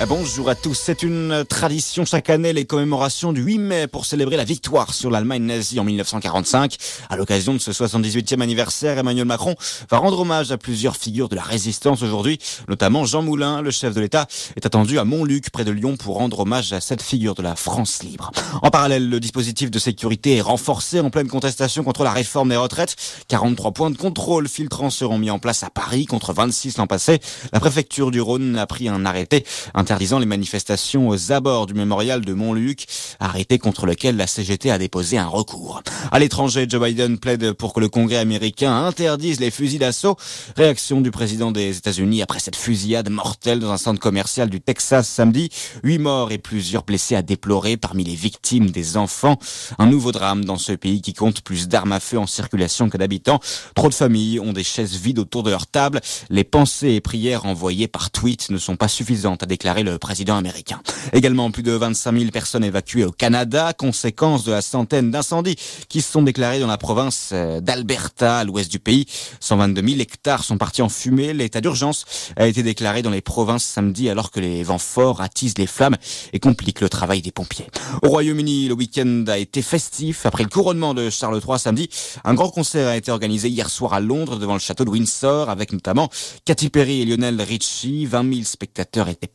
Ah, bonjour à tous. C'est une tradition chaque année, les commémorations du 8 mai pour célébrer la victoire sur l'Allemagne nazie en 1945. À l'occasion de ce 78e anniversaire, Emmanuel Macron va rendre hommage à plusieurs figures de la résistance aujourd'hui, notamment Jean Moulin, le chef de l'État, est attendu à Montluc, près de Lyon, pour rendre hommage à cette figure de la France libre. En parallèle, le dispositif de sécurité est renforcé en pleine contestation contre la réforme des retraites. 43 points de contrôle filtrants seront mis en place à Paris contre 26 l'an passé. La préfecture du Rhône a pris un arrêté interdisant les manifestations aux abords du mémorial de Montluc, arrêté contre lequel la CGT a déposé un recours. À l'étranger, Joe Biden plaide pour que le Congrès américain interdise les fusils d'assaut. Réaction du président des États-Unis après cette fusillade mortelle dans un centre commercial du Texas samedi. Huit morts et plusieurs blessés à déplorer parmi les victimes des enfants. Un nouveau drame dans ce pays qui compte plus d'armes à feu en circulation que d'habitants. Trop de familles ont des chaises vides autour de leur table. Les pensées et prières envoyées par tweet ne sont pas suffisantes, a déclaré le président américain. Également, plus de 25 000 personnes évacuées au Canada, conséquence de la centaine d'incendies qui se sont déclarés dans la province euh, d'Alberta, à l'ouest du pays. 122 000 hectares sont partis en fumée. L'état d'urgence a été déclaré dans les provinces samedi alors que les vents forts attisent les flammes et compliquent le travail des pompiers. Au Royaume-Uni, le week-end a été festif. Après le couronnement de Charles III samedi, un grand concert a été organisé hier soir à Londres devant le château de Windsor avec notamment Katy Perry et Lionel Richie. 20 000 spectateurs étaient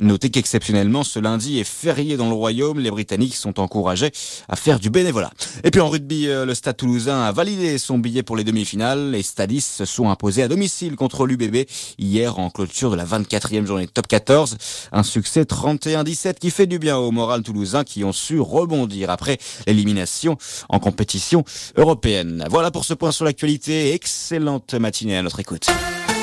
Notez qu'exceptionnellement, ce lundi est férié dans le Royaume. Les Britanniques sont encouragés à faire du bénévolat. Et puis en rugby, euh, le Stade toulousain a validé son billet pour les demi-finales. Les Stadis se sont imposés à domicile contre l'UBB hier en clôture de la 24e journée top 14. Un succès 31-17 qui fait du bien au moral toulousain qui ont su rebondir après l'élimination en compétition européenne. Voilà pour ce point sur l'actualité. Excellente matinée à notre écoute.